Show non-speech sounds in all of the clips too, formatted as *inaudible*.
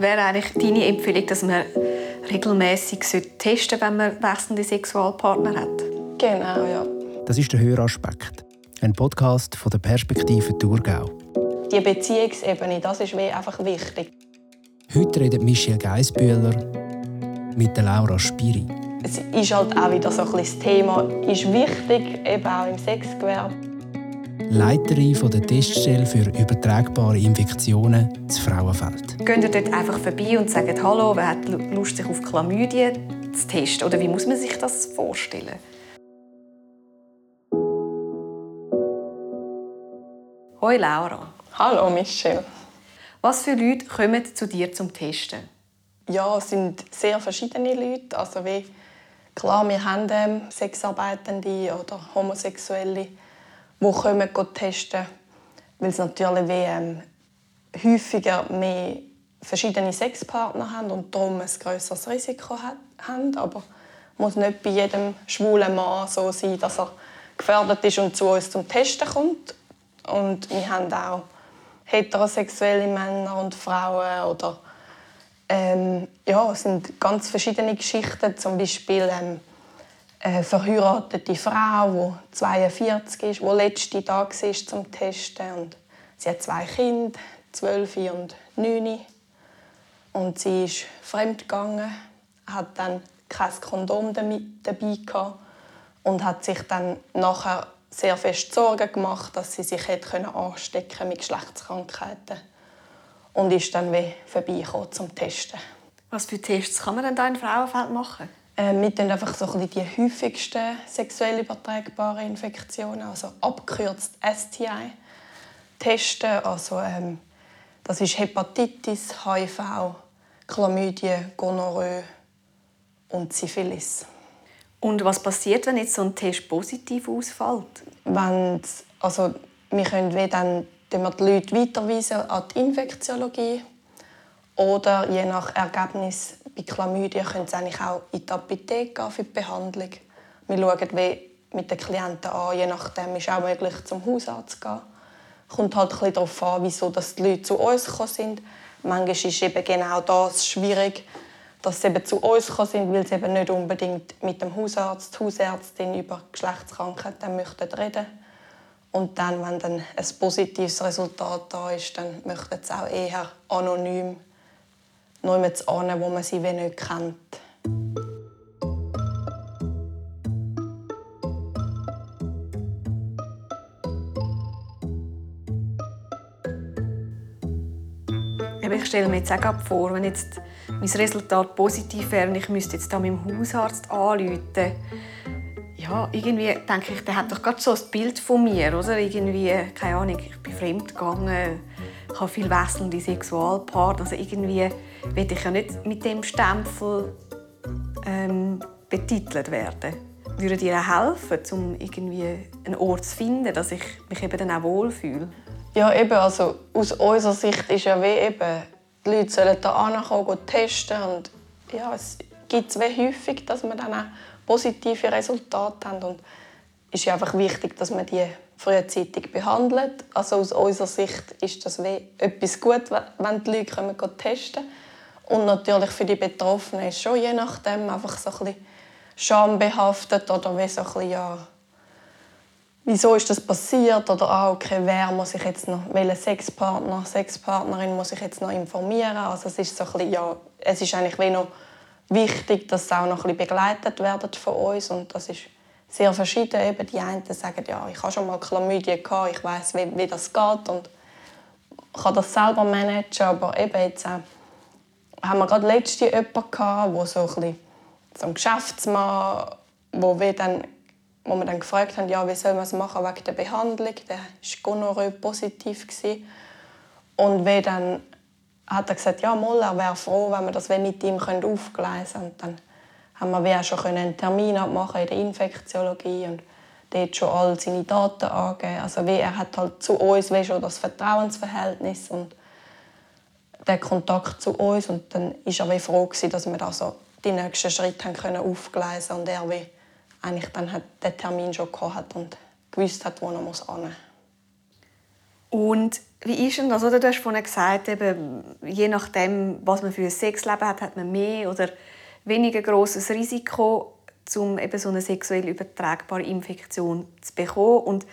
Wäre eigentlich deine Empfehlung, dass man regelmäßig testen sollte, wenn man wechselnde Sexualpartner hat? Genau, ja. Das ist der Höraspekt. Ein Podcast von der Perspektive Thurgau. Die Beziehungsebene, das ist einfach wichtig. Heute redet Michelle Geisbühler mit Laura Spiri. Es ist halt auch wieder so ein das Thema, ist wichtig, eben auch im Sexgewerbe. Leiterin von der Teststelle für übertragbare Infektionen zu Frauenfeld. Gehen ihr dort einfach vorbei und sagen Hallo, wer hat Lust, sich auf Chlamydien zu testen? Oder wie muss man sich das vorstellen? Hoi Laura. Hallo Michelle. Was für Leute kommen zu dir zum Testen? Ja, es sind sehr verschiedene Leute. Also wie, klar, wir haben ähm, Sexarbeitende oder Homosexuelle, die kommen testen, weil sie natürlich wie, ähm, häufiger mehr verschiedene Sexpartner haben und darum ein größeres Risiko haben. Aber es muss nicht bei jedem schwulen Mann so sein, dass er gefährdet ist und zu uns zum Testen kommt. Und wir haben auch heterosexuelle Männer und Frauen oder ähm, ja, es sind ganz verschiedene Geschichten. Zum Beispiel ähm, eine verheiratete Frau, die 42 ist, die letzte Tag war zum Testen. Und sie hat zwei Kinder, 12 und 9. Und sie ist fremdgegangen, hat dann kein Kondom dabei gehabt und hat sich dann nachher sehr fest Sorgen gemacht, dass sie sich hätte anstecken mit Geschlechtskrankheiten und ist dann wie vorbeigekommen zum Testen. Was für Tests kann man denn da in Frauenfeld machen? Äh, wir testen einfach so ein die häufigsten sexuell übertragbaren Infektionen, also abgekürzt STI, testen. Also, ähm, das ist Hepatitis, HIV, Chlamydien, Gonorrhoe und Syphilis. Und was passiert, wenn jetzt so ein Test positiv ausfällt? Wenn also wir können dann wir die Leute weiterweisen an die Infektiologie oder je nach Ergebnis bei Chlamydien können sie eigentlich auch in die Apotheke für die Behandlung. Wir schauen wie mit den Klienten an, je nachdem ist auch möglich zum Hausarzt zu gehen. Kommt halt ein darauf an, wieso die Leute zu uns gekommen sind. Manchmal ist eben genau das schwierig, dass sie eben zu uns gekommen sind, weil sie eben nicht unbedingt mit dem Hausarzt, Hausärztin über Geschlechtskrankheiten möchten reden und dann, wenn dann ein positives Resultat da ist, dann möchten sie auch eher anonym niemand an, wo man sie nicht kennt. Ich stelle mir jetzt auch vor, wenn jetzt mein Resultat positiv wäre und ich müsste jetzt da meinem Hausarzt anrufen, ja, irgendwie denke ich, der hat doch gerade so ein Bild von mir, oder? Irgendwie, keine Ahnung, ich bin fremd gegangen, ich habe viel wechselnde Sexualpartner, also irgendwie will ich ja nicht mit dem Stempel ähm, betitelt werden. Würde dir auch helfen, um irgendwie einen Ort zu finden, dass ich mich eben dann auch wohlfühle? Ja, eben, also aus unserer Sicht ist ja wie eben, die Leute sollen hier ankommen, testen und ja, es gibt es häufig, dass man dann auch positive Resultate haben und es ist einfach wichtig, dass man die frühzeitig behandelt. Also aus unserer Sicht ist das etwas gut, wenn die Leute testen Und natürlich für die Betroffenen ist schon je nachdem einfach so ein schambehaftet oder wie so ein ja, wieso ist das passiert oder auch, okay, wer muss ich jetzt noch, welcher Sexpartner, Sexpartnerin muss ich jetzt noch informieren. Also es ist so ein bisschen, ja, es ist eigentlich wie noch wichtig, dass sie auch noch ein bisschen begleitet werden von uns und das ist sehr verschieden. Eben die einen sagen, ja, ich habe schon mal Chlamydien gehabt, ich weiß, wie, wie das geht und kann das selber managen, aber eben jetzt äh, haben wir gerade letzte jemanden gehabt, wo so ein, so ein Geschäftsmann, wo wir dann wo wir dann gefragt haben, ja, wie soll man es machen wegen der Behandlung, der war Gonorrhoe positiv und wir dann hat er gesagt, ja, er wäre froh, wenn wir das mit ihm aufgleisen können. Und dann haben wir auch schon einen Termin abmachen in der Infektiologie und dort schon all seine Daten angeben. Also wie, er hat halt zu uns wie schon das Vertrauensverhältnis und den Kontakt zu uns. Und dann war er wie froh, dass wir da so die nächsten Schritte haben können aufgleisen und er wie eigentlich dann hat den Termin schon gehabt und gewusst hat, wo er muss hin. Und Wie ist denn das? Oder du hast vorhin gesagt, eben, je nachdem, was man für ein Sexleben hat, hat man mehr oder weniger großes Risiko, um eben so eine sexuell übertragbare Infektion zu bekommen. Und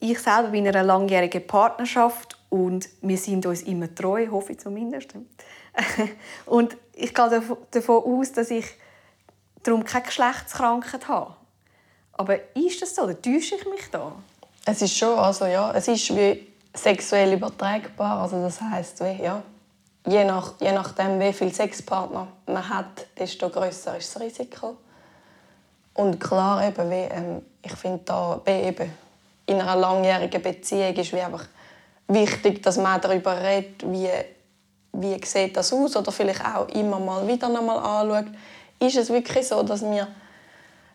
ich selber bin in einer langjährigen Partnerschaft und wir sind uns immer treu, hoffe ich zumindest. *laughs* und ich gehe davon aus, dass ich darum keine Geschlechtskrankheit habe. Aber ist das so? Oder täusche ich mich da? Es ist schon, also ja, es ist wie sexuell übertragbar. Also das heißt, ja, je, nach, je nachdem, wie viele Sexpartner man hat, desto größer ist das Risiko. Und klar, eben, wie, ähm, ich finde da wie eben in einer langjährigen Beziehung ist wie einfach wichtig, dass man darüber redet, wie, wie sieht das aus oder vielleicht auch immer mal wieder einmal anschaut. Ist es wirklich so, dass wir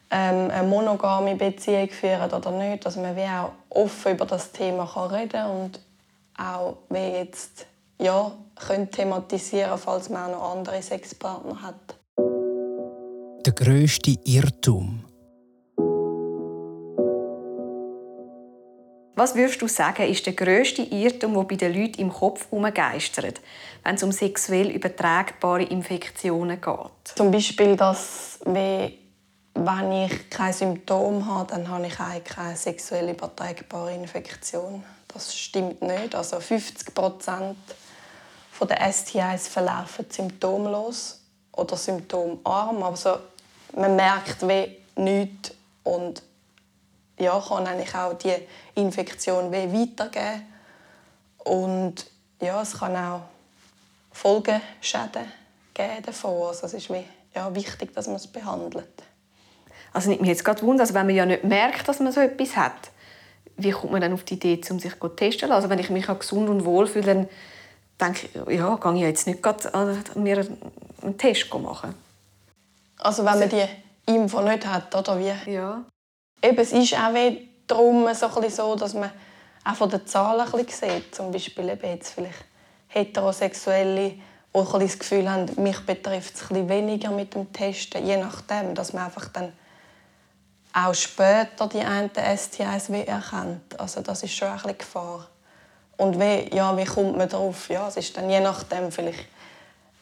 ähm, eine monogame Beziehung führen oder nicht, dass man wie auch offen über das Thema kann reden und auch wie jetzt ja, können thematisieren falls man auch noch andere Sexpartner hat. Der grösste Irrtum. Was würdest du sagen, ist der grösste Irrtum, der bei den Leuten im Kopf herumgeistert, wenn es um sexuell übertragbare Infektionen geht? Zum Beispiel, dass wenn ich keine Symptome habe, dann habe ich eigentlich keine sexuell übertragbare Infektion. Das stimmt nicht. Also 50 Prozent der STIs verlaufen symptomlos oder symptomarm. Also man merkt wie nichts und ja, kann eigentlich auch die Infektion wie weitergeben. Und ja, es kann auch Folgeschäden geben davon. Also es ist wie, ja, wichtig, dass man es behandelt. Also nimmt mich jetzt gerade Wunder, also wenn man ja nicht merkt, dass man so etwas hat, wie kommt man dann auf die Idee, um sich zu testen? Also wenn ich mich gesund und wohl fühle, dann denke ich, ja, gehe ich jetzt nicht gerade an mir einen Test machen. Also wenn man die Info nicht hat, oder wie? Ja. Eben, es ist auch darum so, so, dass man auch von den Zahlen ein sieht. Zum Beispiel eben jetzt vielleicht Heterosexuelle, die das Gefühl haben, mich betrifft es weniger mit dem Testen, je nachdem, dass man einfach dann auch später die einen STIs erkennt. Also das ist schon ein bisschen Gefahr. Und wie, ja, wie kommt man darauf? Ja, es ist dann je nachdem vielleicht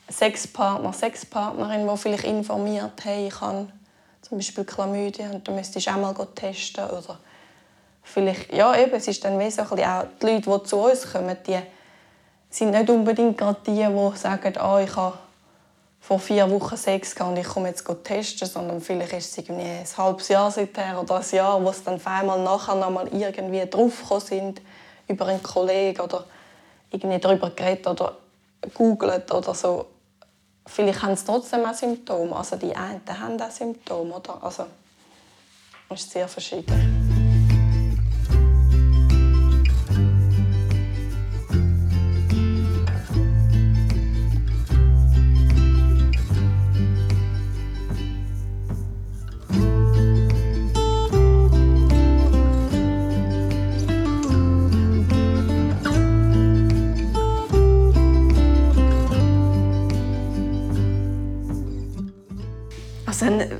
Sexpartner, Sexpartnerin, die vielleicht informiert, hey, ich kann zum Beispiel Chlamydien und du müsstest auch mal testen oder vielleicht, ja eben, es ist dann wie so ein bisschen auch die Leute, die zu uns kommen, die sind nicht unbedingt gerade die, die sagen, oh, ich habe vor vier Wochen Sex und ich komme jetzt testen, sondern vielleicht ist es irgendwie ein halbes Jahr seither oder ein Jahr, wo es dann auf einmal nachher noch mal irgendwie draufgekommen sind über einen Kollegen oder irgendwie darüber geredet oder googelt oder so. Vielleicht haben sie trotzdem auch Symptome. Also die einen haben auch Symptome, oder? Also es ist sehr verschieden.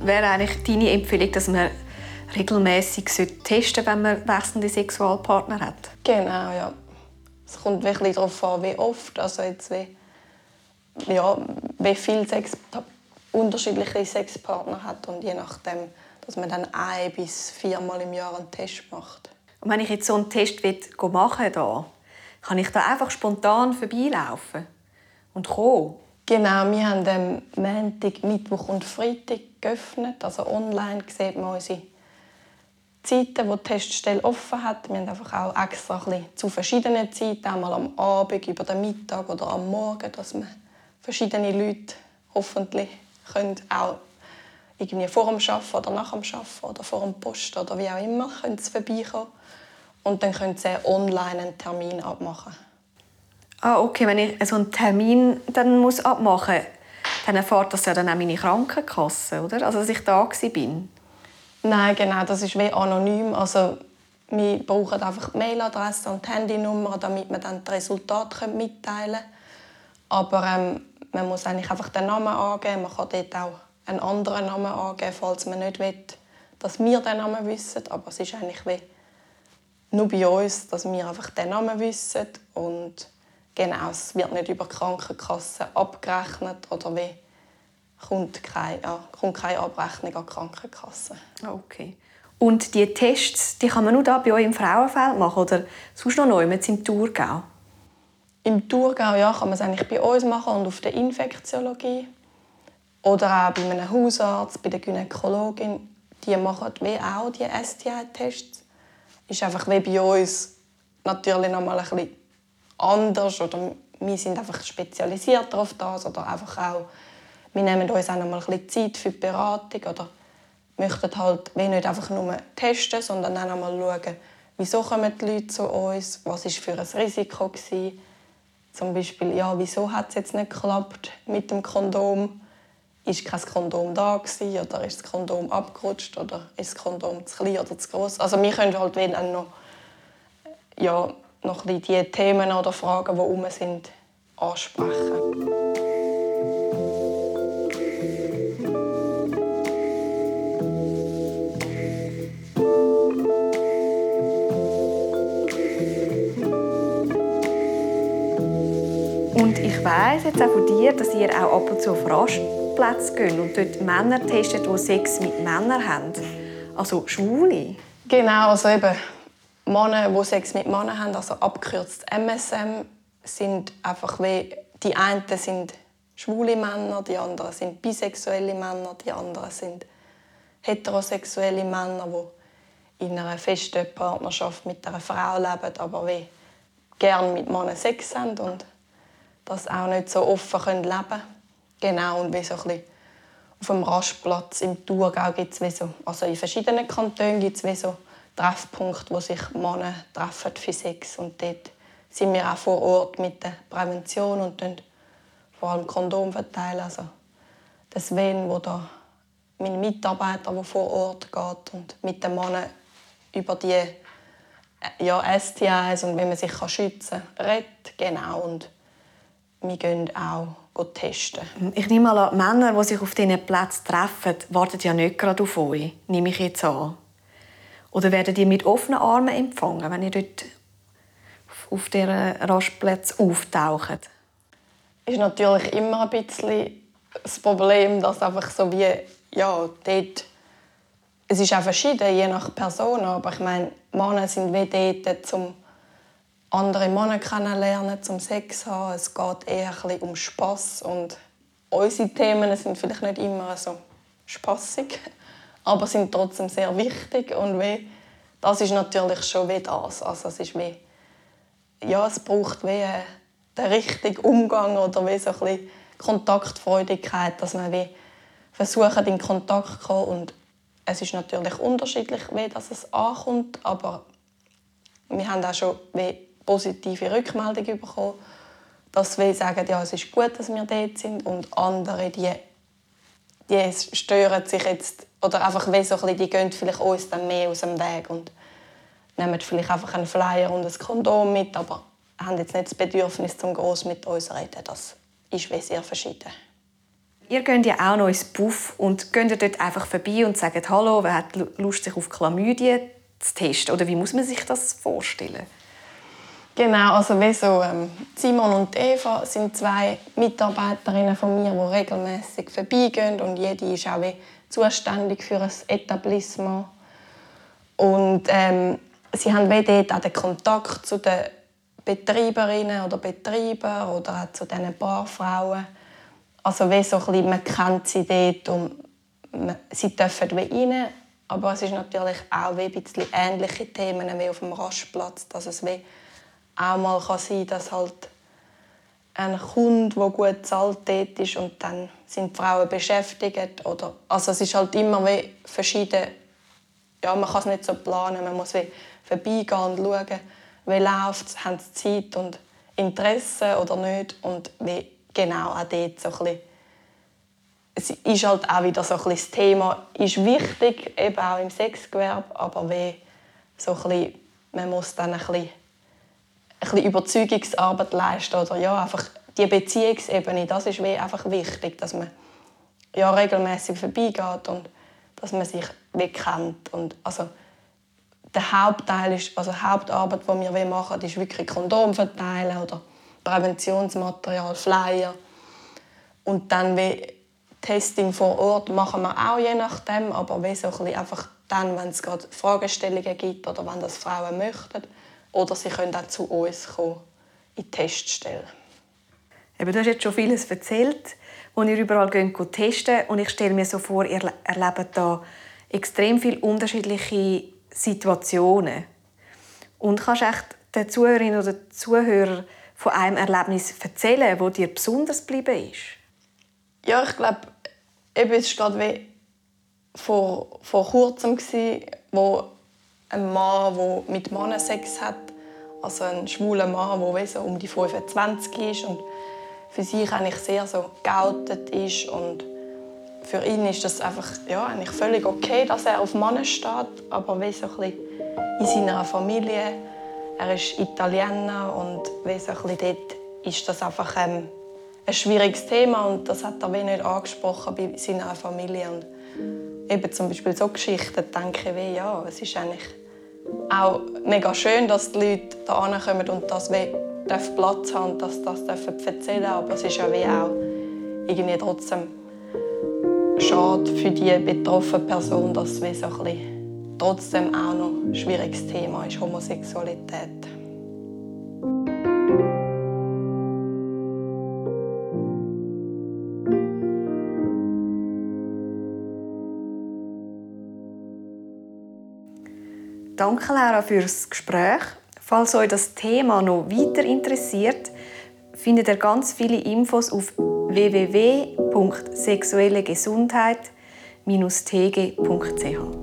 Wäre eigentlich deine Empfehlung, dass man regelmäßig testen sollte, wenn man wechselnde Sexualpartner hat? Genau, ja. Es kommt wirklich darauf an, wie oft. Also jetzt wie, ja, wie viele Sex unterschiedliche Sexpartner hat und je nachdem, dass man dann ein bis viermal im Jahr einen Test macht. Und wenn ich jetzt so einen Test machen will, kann ich da einfach spontan vorbeilaufen und kommen? Genau, wir haben am Montag, Mittwoch und Freitag geöffnet. Also online sieht man unsere Zeiten, wo die Teststelle offen hat. Wir haben einfach auch extra ein zu verschiedenen Zeiten, einmal am Abend, über den Mittag oder am Morgen, dass man verschiedene Leute hoffentlich können auch irgendwie vor dem Arbeiten oder nach dem Arbeiten oder vor dem Post oder wie auch immer können sie vorbeikommen. Und dann können sie online einen Termin abmachen. Ah, okay, wenn ich so einen Termin dann muss abmachen muss, dann erfahrt das ja dann auch meine Krankenkasse, oder? Also, dass ich da bin. Nein, genau, das ist wie anonym. Also, wir brauchen einfach die Mailadresse und die Handynummer, damit wir dann das Resultat mitteilen können. Aber ähm, man muss eigentlich einfach den Namen angeben. Man kann dort auch einen anderen Namen angeben, falls man nicht will, dass wir den Namen wissen. Aber es ist eigentlich wie nur bei uns, dass wir einfach den Namen wissen und genau, es wird nicht über die Krankenkasse abgerechnet oder wie kommt keine, kommt keine Abrechnung an die Krankenkasse. Okay. Und die Tests, die kann man nur da bei euch im Frauenfeld machen oder sonst noch neu im Thurgau? Im Thurgau ja, kann man es eigentlich bei uns machen und auf der Infektiologie. Oder auch bei einem Hausarzt, bei der Gynäkologin. Die machen wie auch die STI-Tests. Ist einfach wie bei uns natürlich noch mal ein bisschen anders. Oder wir sind einfach spezialisierter auf das. Oder einfach auch, wir nehmen uns auch noch mal ein bisschen Zeit für die Beratung. Oder möchten halt nicht einfach nur testen, sondern auch mal schauen, wieso kommen die Leute zu uns, was war für ein Risiko gewesen. Zum Beispiel, ja, wieso hat es jetzt nicht geklappt mit dem Kondom? Ist kein Kondom da gewesen, oder ist das Kondom abgerutscht oder ist das Kondom zu klein oder zu groß? Also wir können halt dann noch, ja, noch die Themen oder Fragen, die herum sind, ansprechen. Und ich weiß jetzt auch von dir, dass ihr auch ab und zu auf Rastplätze geht und dort Männer testet, die Sex mit Männern haben. Also Schwule. Genau, also eben Männer, die Sex mit Männern haben, also abgekürzt MSM, sind einfach wie die einen sind schwule Männer, die anderen sind bisexuelle Männer, die anderen sind heterosexuelle Männer, die in einer festen Partnerschaft mit einer Frau leben, aber wie gerne mit Männern Sex haben und das auch nicht so offen leben können. Genau, und wie so ein bisschen auf dem Rastplatz im Thurgau gibt es so, also in verschiedenen Kantonen gibt es so Treffpunkte, wo sich Männer treffen für Sex und dort sind wir auch vor Ort mit der Prävention und vor allem Kondom verteilen. Also das Sven, wo da mein Mitarbeiter, der vor Ort geht und mit den Männern über die ja, STIs und wie man sich schützen kann. Genau. Und wir gehen auch testen. Ich nehme an, Männer, die sich auf diesen Plätzen treffen, warten ja nicht gerade auf euch, nehme ich jetzt an. Oder werden die mit offenen Armen empfangen, wenn ihr dort auf diesen Rastplätzen auftaucht? ist natürlich immer ein bisschen das Problem, dass einfach so wie, ja, dort, es ist auch verschieden, je nach Person, aber ich meine, Männer sind wie dort, um andere Männer kennenlernen, zum Sex zu haben. Es geht eher ein um Spass und unsere Themen sind vielleicht nicht immer so spaßig, aber sind trotzdem sehr wichtig und wie, das ist natürlich schon wie das. Also es ist wie, ja, es braucht wie den richtigen Umgang oder wie so ein Kontaktfreudigkeit, dass man wie versucht in Kontakt zu kommen und es ist natürlich unterschiedlich, wie das es ankommt, aber wir haben auch schon wie positive Rückmeldungen bekommen, dass wir sagen, ja, es ist gut, dass wir dort sind und andere, die, die stören sich jetzt oder einfach wie so ein bisschen, die gehen vielleicht uns dann mehr aus dem Weg und nehmen vielleicht einfach einen Flyer und ein Kondom mit, aber haben jetzt nicht das Bedürfnis, zum groß mit uns zu reden. Das ist wie sehr verschieden. Ihr geht ja auch noch ins Puff und geht dort einfach vorbei und sagt «Hallo, wer hat Lust, sich auf Chlamydien zu testen?» Oder wie muss man sich das vorstellen? Genau, also wie so, ähm, Simon und Eva sind zwei Mitarbeiterinnen von mir, die regelmäßig vorbeigehen und jede ist auch wie zuständig für ein Etablissement. Und ähm, sie haben dort auch den Kontakt zu den Betreiberinnen oder Betreibern oder auch zu diesen Barfrauen. Also wie so ein bisschen, man kennt sie dort und man, sie dürfen wie rein, aber es ist natürlich auch wie ein bisschen ähnliche Themen wie auf dem Rastplatz, dass es wie auch mal kann sein dass halt ein Kunde, der gut bezahlt ist und dann sind Frauen beschäftigt. Oder, also es ist halt immer wie verschieden. Ja, man kann es nicht so planen, man muss wie vorbeigehen und schauen, wie läuft es, haben sie Zeit und Interesse oder nicht und wie genau auch dort so ein es ist halt auch wieder so ein das Thema ist wichtig, eben auch im Sexgewerbe, aber wie so ein bisschen, man muss dann ein bisschen bisschen Überzeugungsarbeit leisten oder ja, einfach die Beziehungsebene, das ist wie einfach wichtig, dass man ja, regelmäßig vorbeigeht und dass man sich wie kennt. Und also, der Hauptteil ist, also die Hauptarbeit, die wir machen, ist wirklich Kondom verteilen oder Präventionsmaterial, Flyer. Und dann wie Testing vor Ort machen wir auch je nachdem, aber wie so ein einfach dann, wenn es gerade Fragestellungen gibt oder wenn das Frauen möchten. Oder sie können auch zu uns kommen, in die Teststellen. Eben, du hast jetzt schon vieles erzählt, wo ihr überall geht, testen und ich stelle mir so vor, ihr erlebt da extrem viele unterschiedliche Situationen. Und kannst du echt den Zuhörerinnen oder Zuhörern von einem Erlebnis erzählen, wo dir besonders geblieben ist? Ja, ich glaube, eben, es war gerade wie vor, vor kurzem, wo ein Mann, der mit Männern Sex hat, also ein schwuler Mann, der so um die 25 ist und für sich eigentlich sehr so geoutet ist und für ihn ist das einfach ja, eigentlich völlig okay, dass er auf Männer steht, aber so ein in seiner Familie, er ist Italiener und so ein dort ist das einfach ähm, ein schwieriges Thema und das hat er wie nicht angesprochen bei seiner Familie und eben zum Beispiel so Geschichten denke ich ja, es ist eigentlich auch mega schön, dass die Leute da kommen und das Platz haben, dass das erzählen dürfen. Aber es ist ja wie auch irgendwie trotzdem schade für die betroffene Person, dass es so trotzdem auch noch ein schwieriges Thema ist, Homosexualität. Danke, Laura, für das Gespräch. Falls euch das Thema noch weiter interessiert, findet ihr ganz viele Infos auf www.sexuellegesundheit-tg.ch.